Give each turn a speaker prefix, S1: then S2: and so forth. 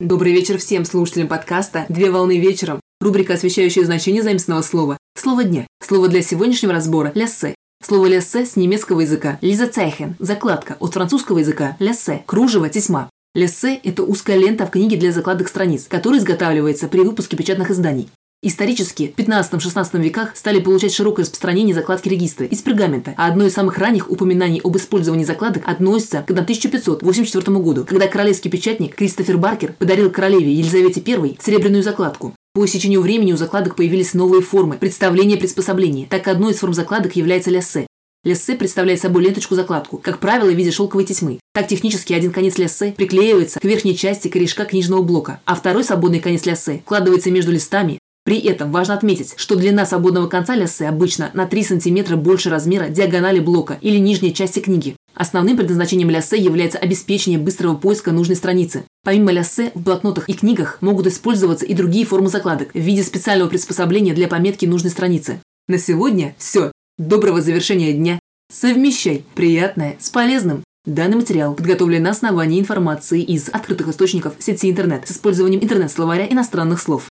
S1: Добрый вечер всем слушателям подкаста «Две волны вечером». Рубрика, освещающая значение заимственного слова. Слово дня. Слово для сегодняшнего разбора – «ляссе». Слово «ляссе» с немецкого языка – «лизацайхен» – закладка, от французского языка – «ляссе» – кружево, тесьма. Ляссе – это узкая лента в книге для закладок страниц, которая изготавливается при выпуске печатных изданий. Исторически, в 15-16 веках стали получать широкое распространение закладки регистра из пергамента, а одно из самых ранних упоминаний об использовании закладок относится к 1584 году, когда королевский печатник Кристофер Баркер подарил королеве Елизавете I серебряную закладку. По истечению времени у закладок появились новые формы, представления приспособления. Так одной из форм закладок является ляссе. Ляссе представляет собой ленточку-закладку, как правило, в виде шелковой тесьмы. Так технически один конец ляссе приклеивается к верхней части корешка книжного блока, а второй свободный конец ляссе вкладывается между листами, при этом важно отметить, что длина свободного конца ляссе обычно на 3 см больше размера диагонали блока или нижней части книги. Основным предназначением ляссе является обеспечение быстрого поиска нужной страницы. Помимо ляссе, в блокнотах и книгах могут использоваться и другие формы закладок в виде специального приспособления для пометки нужной страницы. На сегодня все. Доброго завершения дня. Совмещай приятное с полезным. Данный материал подготовлен на основании информации из открытых источников сети интернет с использованием интернет-словаря иностранных слов.